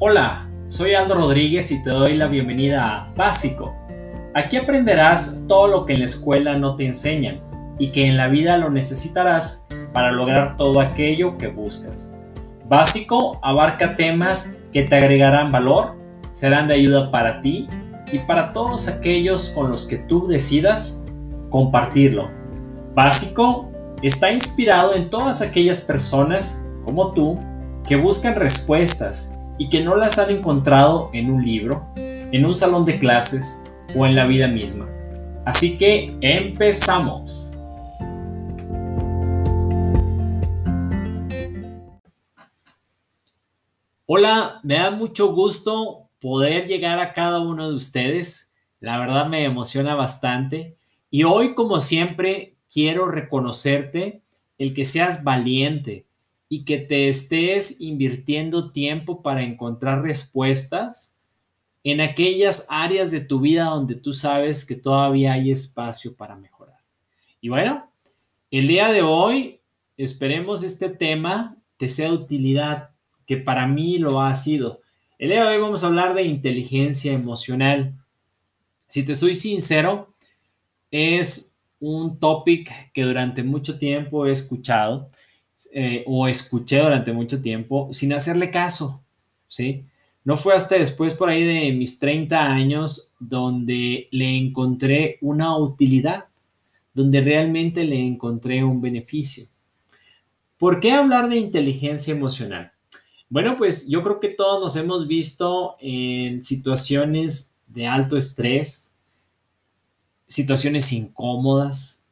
Hola, soy Aldo Rodríguez y te doy la bienvenida a Básico. Aquí aprenderás todo lo que en la escuela no te enseñan y que en la vida lo necesitarás para lograr todo aquello que buscas. Básico abarca temas que te agregarán valor, serán de ayuda para ti y para todos aquellos con los que tú decidas compartirlo. Básico está inspirado en todas aquellas personas como tú que buscan respuestas y que no las han encontrado en un libro, en un salón de clases o en la vida misma. Así que empezamos. Hola, me da mucho gusto poder llegar a cada uno de ustedes. La verdad me emociona bastante. Y hoy, como siempre, quiero reconocerte el que seas valiente, y que te estés invirtiendo tiempo para encontrar respuestas en aquellas áreas de tu vida donde tú sabes que todavía hay espacio para mejorar. Y bueno, el día de hoy esperemos este tema te sea de utilidad, que para mí lo ha sido. El día de hoy vamos a hablar de inteligencia emocional. Si te soy sincero, es un topic que durante mucho tiempo he escuchado eh, o escuché durante mucho tiempo sin hacerle caso, ¿sí? No fue hasta después por ahí de mis 30 años donde le encontré una utilidad, donde realmente le encontré un beneficio. ¿Por qué hablar de inteligencia emocional? Bueno, pues yo creo que todos nos hemos visto en situaciones de alto estrés, situaciones incómodas,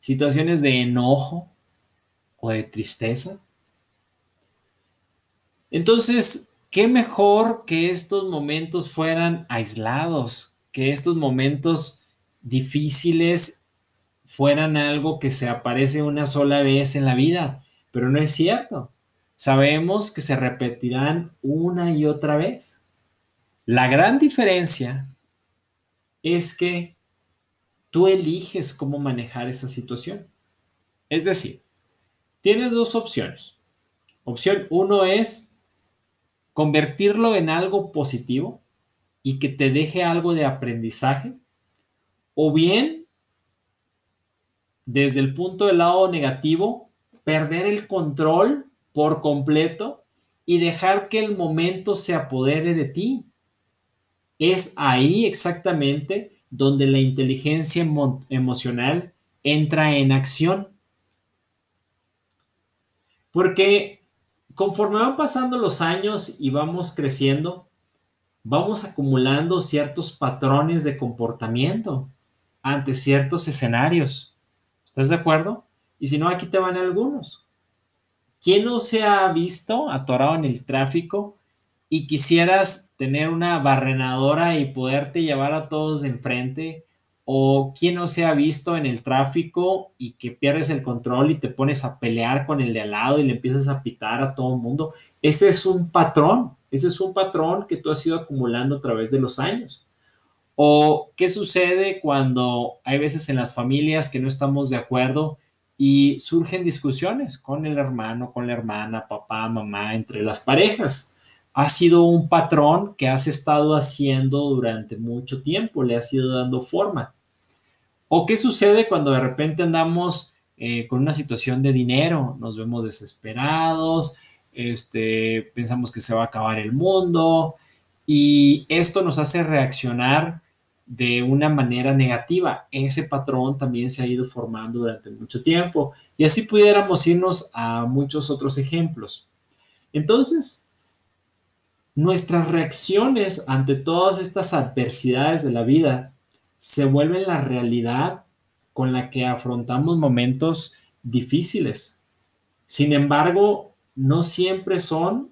situaciones de enojo, o de tristeza. Entonces, ¿qué mejor que estos momentos fueran aislados, que estos momentos difíciles fueran algo que se aparece una sola vez en la vida? Pero no es cierto. Sabemos que se repetirán una y otra vez. La gran diferencia es que tú eliges cómo manejar esa situación. Es decir, Tienes dos opciones. Opción uno es convertirlo en algo positivo y que te deje algo de aprendizaje. O bien, desde el punto del lado negativo, perder el control por completo y dejar que el momento se apodere de ti. Es ahí exactamente donde la inteligencia emocional entra en acción. Porque conforme van pasando los años y vamos creciendo, vamos acumulando ciertos patrones de comportamiento ante ciertos escenarios. ¿Estás de acuerdo? Y si no, aquí te van algunos. ¿Quién no se ha visto atorado en el tráfico y quisieras tener una barrenadora y poderte llevar a todos de enfrente o quién no se ha visto en el tráfico y que pierdes el control y te pones a pelear con el de al lado y le empiezas a pitar a todo el mundo. Ese es un patrón, ese es un patrón que tú has ido acumulando a través de los años. O qué sucede cuando hay veces en las familias que no estamos de acuerdo y surgen discusiones con el hermano, con la hermana, papá, mamá, entre las parejas ha sido un patrón que has estado haciendo durante mucho tiempo, le has ido dando forma. ¿O qué sucede cuando de repente andamos eh, con una situación de dinero? Nos vemos desesperados, este, pensamos que se va a acabar el mundo y esto nos hace reaccionar de una manera negativa. Ese patrón también se ha ido formando durante mucho tiempo y así pudiéramos irnos a muchos otros ejemplos. Entonces, Nuestras reacciones ante todas estas adversidades de la vida se vuelven la realidad con la que afrontamos momentos difíciles. Sin embargo, no siempre son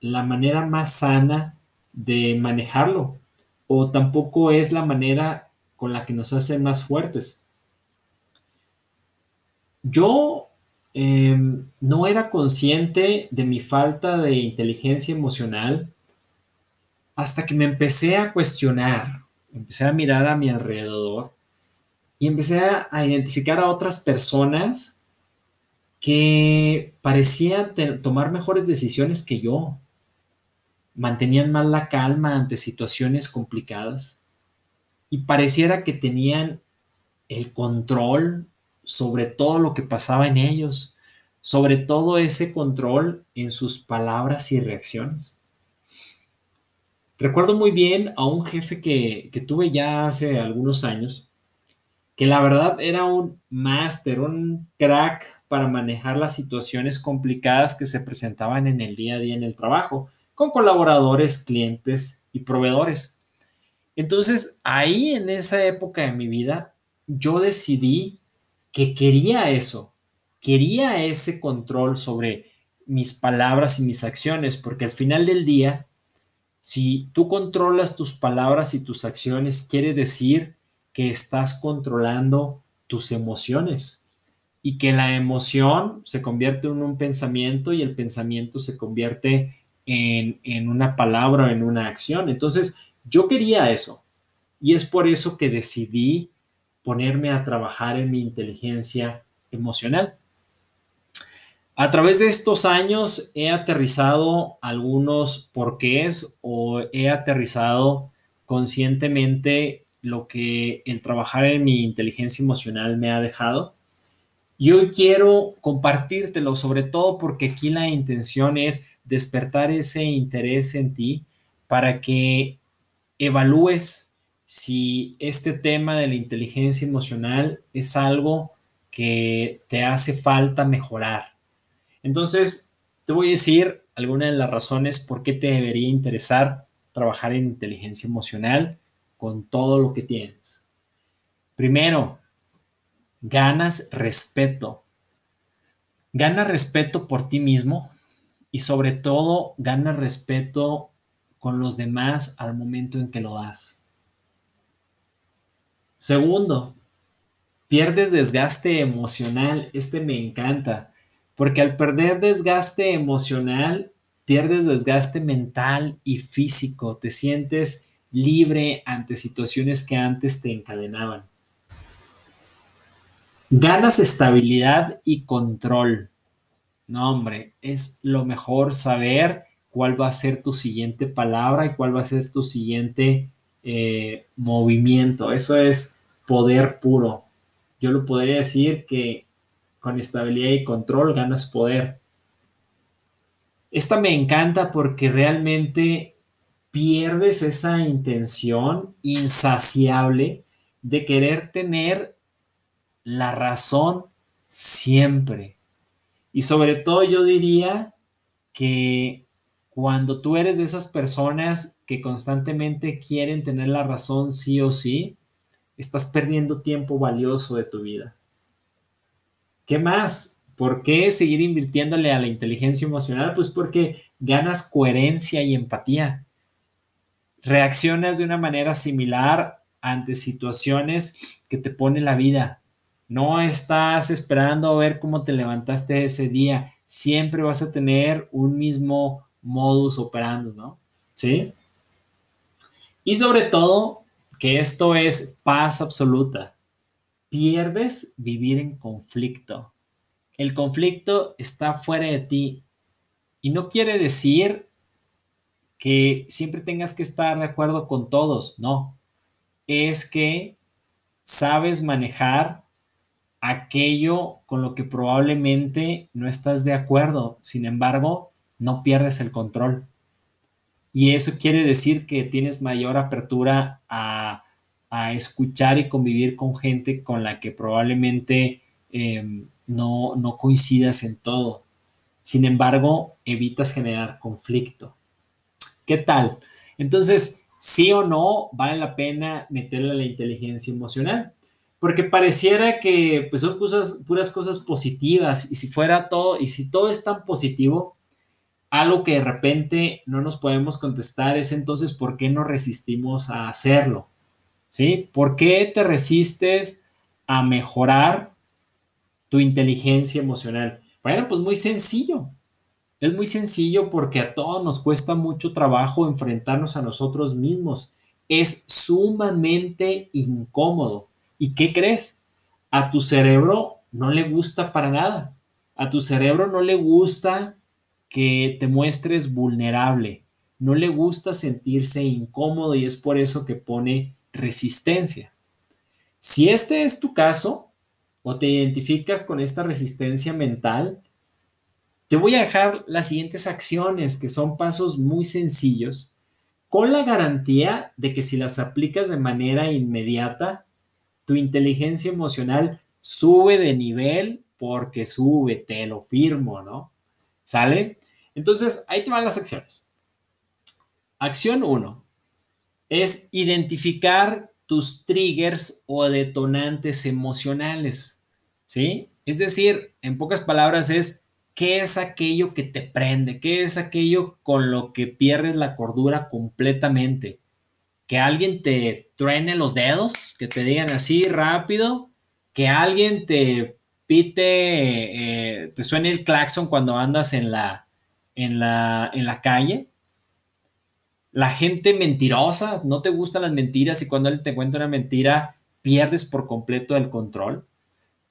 la manera más sana de manejarlo o tampoco es la manera con la que nos hacen más fuertes. Yo Em, no era consciente de mi falta de inteligencia emocional hasta que me empecé a cuestionar, empecé a mirar a mi alrededor y empecé a, a identificar a otras personas que parecían tomar mejores decisiones que yo. mantenían más la calma ante situaciones complicadas y pareciera que tenían el control sobre todo lo que pasaba en ellos, sobre todo ese control en sus palabras y reacciones. Recuerdo muy bien a un jefe que, que tuve ya hace algunos años, que la verdad era un máster, un crack para manejar las situaciones complicadas que se presentaban en el día a día en el trabajo, con colaboradores, clientes y proveedores. Entonces, ahí en esa época de mi vida, yo decidí que quería eso, quería ese control sobre mis palabras y mis acciones, porque al final del día, si tú controlas tus palabras y tus acciones, quiere decir que estás controlando tus emociones y que la emoción se convierte en un pensamiento y el pensamiento se convierte en, una palabra o en una acción. Entonces, yo quería eso y es por eso que decidí ponerme a trabajar en mi inteligencia emocional. A través de estos años he aterrizado algunos porqués o he aterrizado conscientemente lo que el trabajar en mi inteligencia emocional me ha dejado. Y hoy quiero compartírtelo, sobre todo porque aquí la intención es despertar ese interés en ti para que evalúes si este tema de la inteligencia emocional es algo que te hace falta mejorar. Entonces, te voy a decir algunas de las razones por qué te debería interesar trabajar en inteligencia emocional con todo lo que tienes. Primero, ganas respeto. Gana respeto por ti mismo y sobre todo gana respeto con los demás al momento en que lo das. Segundo, pierdes desgaste emocional. Este me encanta, porque al perder desgaste emocional, pierdes desgaste mental y físico. Te sientes libre ante situaciones que antes te encadenaban. Ganas estabilidad y control. No, hombre, es lo mejor saber cuál va a ser tu siguiente palabra y cuál va a ser tu siguiente eh, movimiento. Eso es poder puro. Yo lo podría decir que con estabilidad y control ganas poder. Esta me encanta porque realmente pierdes esa intención insaciable de querer tener la razón siempre. Y sobre todo yo diría que cuando tú eres de esas personas que constantemente quieren tener la razón sí o sí, estás perdiendo tiempo valioso de tu vida. ¿Qué más? ¿Por qué seguir invirtiéndole a la inteligencia emocional? Pues porque ganas coherencia y empatía reaccionas de una manera similar ante situaciones que te pone la vida. No estás esperando a ver cómo te levantaste ese día. Siempre vas a tener un mismo modus operandi, ¿no? ¿Sí? Y sobre todo, que esto es paz absoluta. Pierdes vivir en conflicto. El conflicto está fuera de ti. Y no quiere decir que siempre tengas que estar de acuerdo con todos, no. Es que sabes manejar aquello con lo que probablemente no estás de acuerdo, sin embargo, no pierdes el control. Y eso quiere decir que tienes mayor apertura a, escuchar y convivir con gente con la que probablemente em, no, no coincidas en todo. Sin embargo, evitas generar conflicto. ¿Qué tal? Entonces, sí o no vale la pena meterle a la inteligencia emocional. Porque pareciera que pues, son cosas, puras cosas positivas y si fuera todo, y si todo es tan positivo, algo que de repente no nos podemos contestar es entonces, ¿por qué no resistimos a hacerlo? ¿Sí? ¿Por qué te resistes a mejorar tu inteligencia emocional? Bueno, pues muy sencillo. Es muy sencillo porque a todos nos cuesta mucho trabajo enfrentarnos a nosotros mismos. Es sumamente incómodo. ¿Y qué crees? A tu cerebro no le gusta para nada. A tu cerebro no le gusta que te muestres vulnerable. no le gusta sentirse incómodo y es por eso que pone resistencia. Si este es tu caso o te identificas con esta resistencia mental, te voy a dejar las siguientes acciones que son pasos muy sencillos con la garantía de que si las aplicas de manera inmediata, tu inteligencia emocional sube de nivel porque sube, te lo firmo, ¿no? ¿Sale? Entonces, ahí te van las acciones. Acción 1 es identificar tus triggers o detonantes emocionales, ¿sí? Es decir, en pocas palabras es qué es aquello que te prende, qué es aquello con lo que pierdes la cordura completamente. Que alguien te truene los dedos, que te digan así rápido, que alguien te eh, te suene el claxon cuando andas en la, en la, en la calle. La gente mentirosa, no te gustan las mentiras y cuando él te cuenta una mentira, pierdes por completo el control.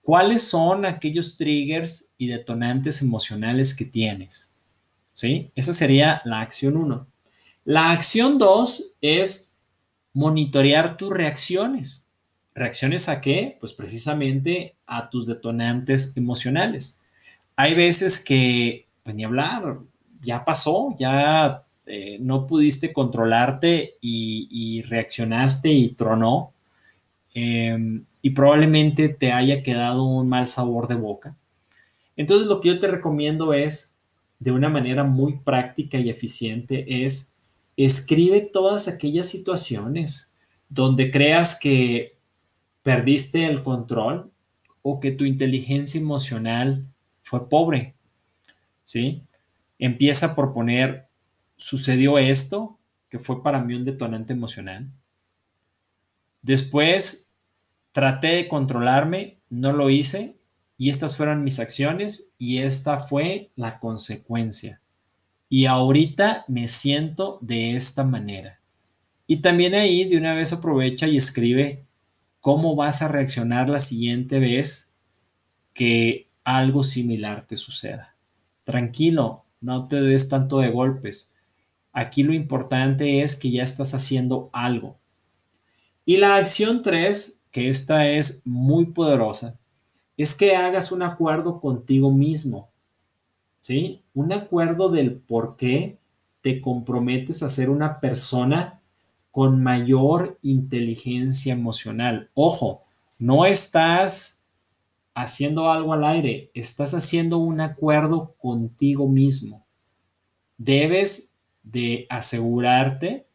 ¿Cuáles son aquellos triggers y detonantes emocionales que tienes? ¿Sí? Esa sería la acción 1. La acción 2 es monitorear tus reacciones. ¿Reacciones a qué? Pues precisamente a tus detonantes emocionales. Hay veces que, pues ni hablar, ya pasó, ya eh, no pudiste controlarte y, reaccionaste y tronó. Em, y probablemente te haya quedado un mal sabor de boca. Entonces lo que yo te recomiendo es, de una manera muy práctica y eficiente, es escribe todas aquellas situaciones donde creas que perdiste el control o que tu inteligencia emocional fue pobre. ¿Sí? Empieza por poner, sucedió esto, que fue para mí un detonante emocional. Después Traté de controlarme, no lo hice y estas fueron mis acciones y esta fue la consecuencia. Y ahorita me siento de esta manera. Y también ahí de una vez aprovecha y escribe cómo vas a reaccionar la siguiente vez que algo similar te suceda. Tranquilo, no te des tanto de golpes. Aquí lo importante es que ya estás haciendo algo. Y la acción 3 que esta es muy poderosa, es que hagas un acuerdo contigo mismo, ¿sí? Un acuerdo del por qué te comprometes a ser una persona con mayor inteligencia emocional. Ojo, no estás haciendo algo al aire, estás haciendo un acuerdo contigo mismo. Debes de asegurarte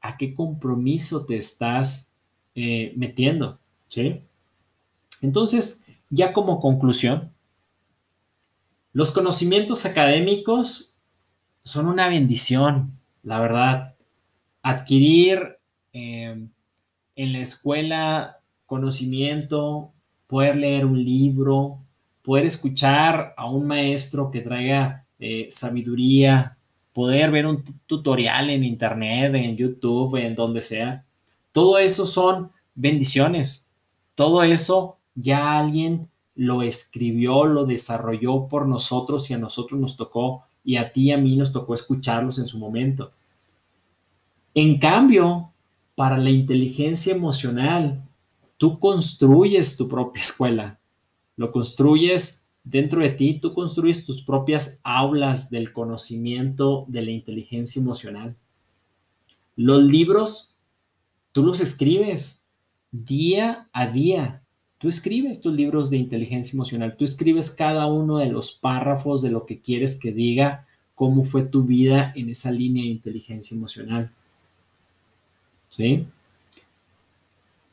a qué compromiso te estás eh, metiendo. Entonces, ya como conclusión, los conocimientos académicos son una bendición, la verdad. Adquirir eh, en la escuela conocimiento, poder leer un libro, poder escuchar a un maestro que traiga eh, sabiduría, poder ver un tutorial en internet, en YouTube, en donde sea, todo eso son bendiciones. Todo eso ya alguien lo escribió, lo desarrolló por nosotros y a nosotros nos tocó y a ti y a mí nos tocó escucharlos en su momento. En cambio, para la inteligencia emocional, tú construyes tu propia escuela, lo construyes dentro de ti, tú construyes tus propias aulas del conocimiento de la inteligencia emocional. Los libros Tú los escribes día a día. Tú escribes tus libros de inteligencia emocional. Tú escribes cada uno de los párrafos de lo que quieres que diga cómo fue tu vida en esa línea de inteligencia emocional. ¿Sí?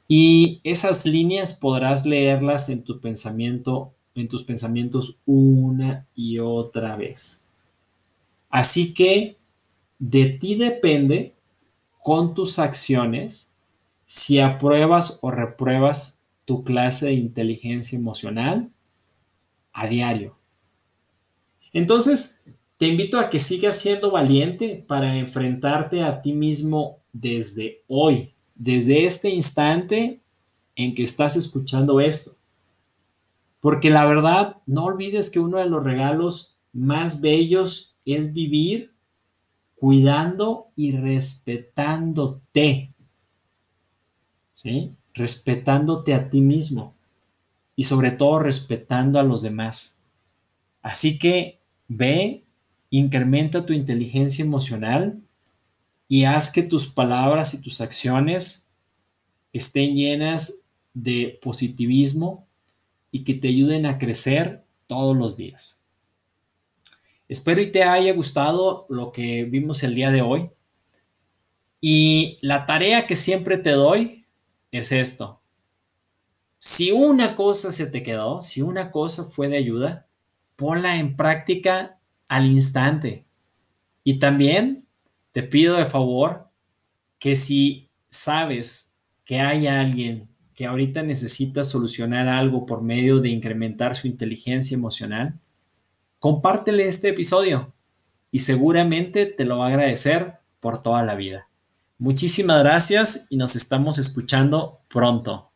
Y esas líneas podrás leerlas en tu pensamiento, en tus pensamientos una y otra vez. Así que de ti depende con tus acciones si apruebas o repruebas tu clase de inteligencia emocional a diario. Entonces, te invito a que sigas siendo valiente para enfrentarte a ti mismo desde hoy, desde este instante en que estás escuchando esto. Porque la verdad, no olvides que uno de los regalos más bellos es vivir cuidando y respetándote. ¿Sí? Respetándote a ti mismo y sobre todo respetando a los demás. Así que ve, incrementa tu inteligencia emocional y haz que tus palabras y tus acciones estén llenas de positivismo y que te ayuden a crecer todos los días. Espero y te haya gustado lo que vimos el día de hoy. Y la tarea que siempre te doy es esto. Si una cosa se te quedó, si una cosa fue de ayuda, ponla en práctica al instante. Y también te pido de favor que si sabes que hay alguien que ahorita necesita solucionar algo por medio de incrementar su inteligencia emocional, compártele este episodio y seguramente te lo va a agradecer por toda la vida. Muchísimas gracias y nos estamos escuchando pronto.